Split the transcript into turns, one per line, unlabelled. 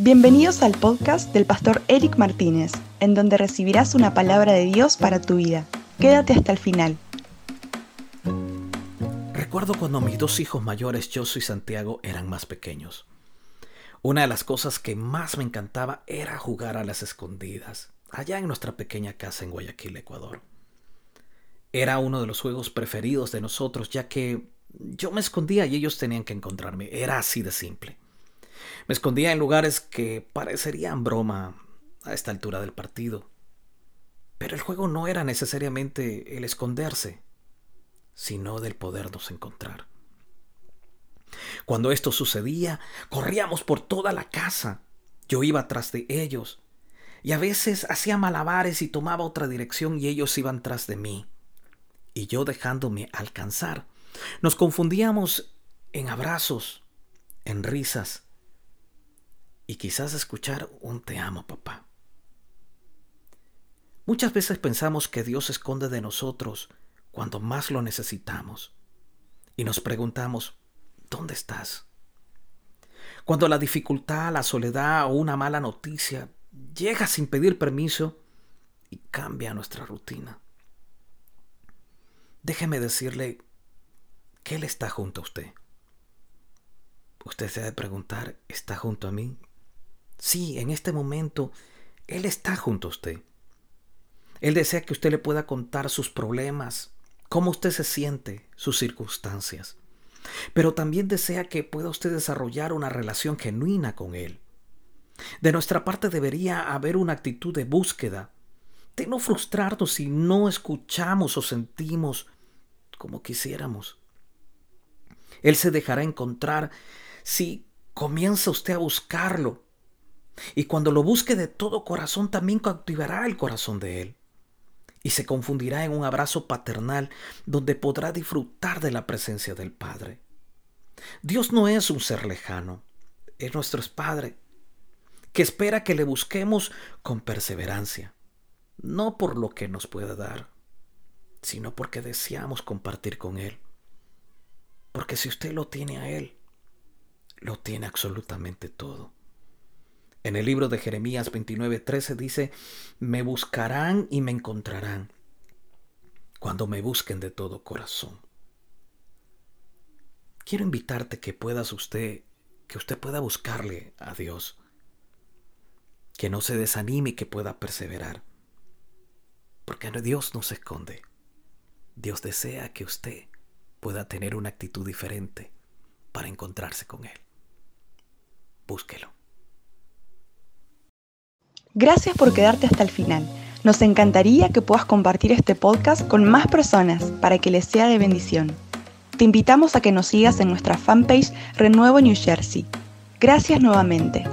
Bienvenidos al podcast del pastor Eric Martínez, en donde recibirás una palabra de Dios para tu vida. Quédate hasta el final.
Recuerdo cuando mis dos hijos mayores, Josu y Santiago, eran más pequeños. Una de las cosas que más me encantaba era jugar a las escondidas, allá en nuestra pequeña casa en Guayaquil, Ecuador. Era uno de los juegos preferidos de nosotros, ya que yo me escondía y ellos tenían que encontrarme. Era así de simple. Me escondía en lugares que parecerían broma a esta altura del partido. Pero el juego no era necesariamente el esconderse, sino del podernos encontrar. Cuando esto sucedía, corríamos por toda la casa. Yo iba tras de ellos. Y a veces hacía malabares y tomaba otra dirección y ellos iban tras de mí. Y yo dejándome alcanzar. Nos confundíamos en abrazos, en risas, y quizás escuchar un te amo, papá. Muchas veces pensamos que Dios se esconde de nosotros cuando más lo necesitamos y nos preguntamos, ¿dónde estás? Cuando la dificultad, la soledad o una mala noticia llega sin pedir permiso y cambia nuestra rutina. Déjeme decirle que Él está junto a usted. Usted se ha de preguntar, ¿está junto a mí? Sí, en este momento Él está junto a usted. Él desea que usted le pueda contar sus problemas, cómo usted se siente, sus circunstancias. Pero también desea que pueda usted desarrollar una relación genuina con Él. De nuestra parte debería haber una actitud de búsqueda, de no frustrarnos si no escuchamos o sentimos como quisiéramos. Él se dejará encontrar si comienza usted a buscarlo y cuando lo busque de todo corazón, también cautivará el corazón de Él. Y se confundirá en un abrazo paternal donde podrá disfrutar de la presencia del Padre. Dios no es un ser lejano, es nuestro Padre, que espera que le busquemos con perseverancia, no por lo que nos puede dar, sino porque deseamos compartir con Él. Porque si usted lo tiene a Él, lo tiene absolutamente todo. En el libro de Jeremías 29:13 dice, me buscarán y me encontrarán cuando me busquen de todo corazón. Quiero invitarte que puedas usted, que usted pueda buscarle a Dios, que no se desanime y que pueda perseverar, porque Dios no se esconde. Dios desea que usted pueda tener una actitud diferente para encontrarse con Él. Búsquelo.
Gracias por quedarte hasta el final. Nos encantaría que puedas compartir este podcast con más personas para que les sea de bendición. Te invitamos a que nos sigas en nuestra fanpage Renuevo New Jersey. Gracias nuevamente.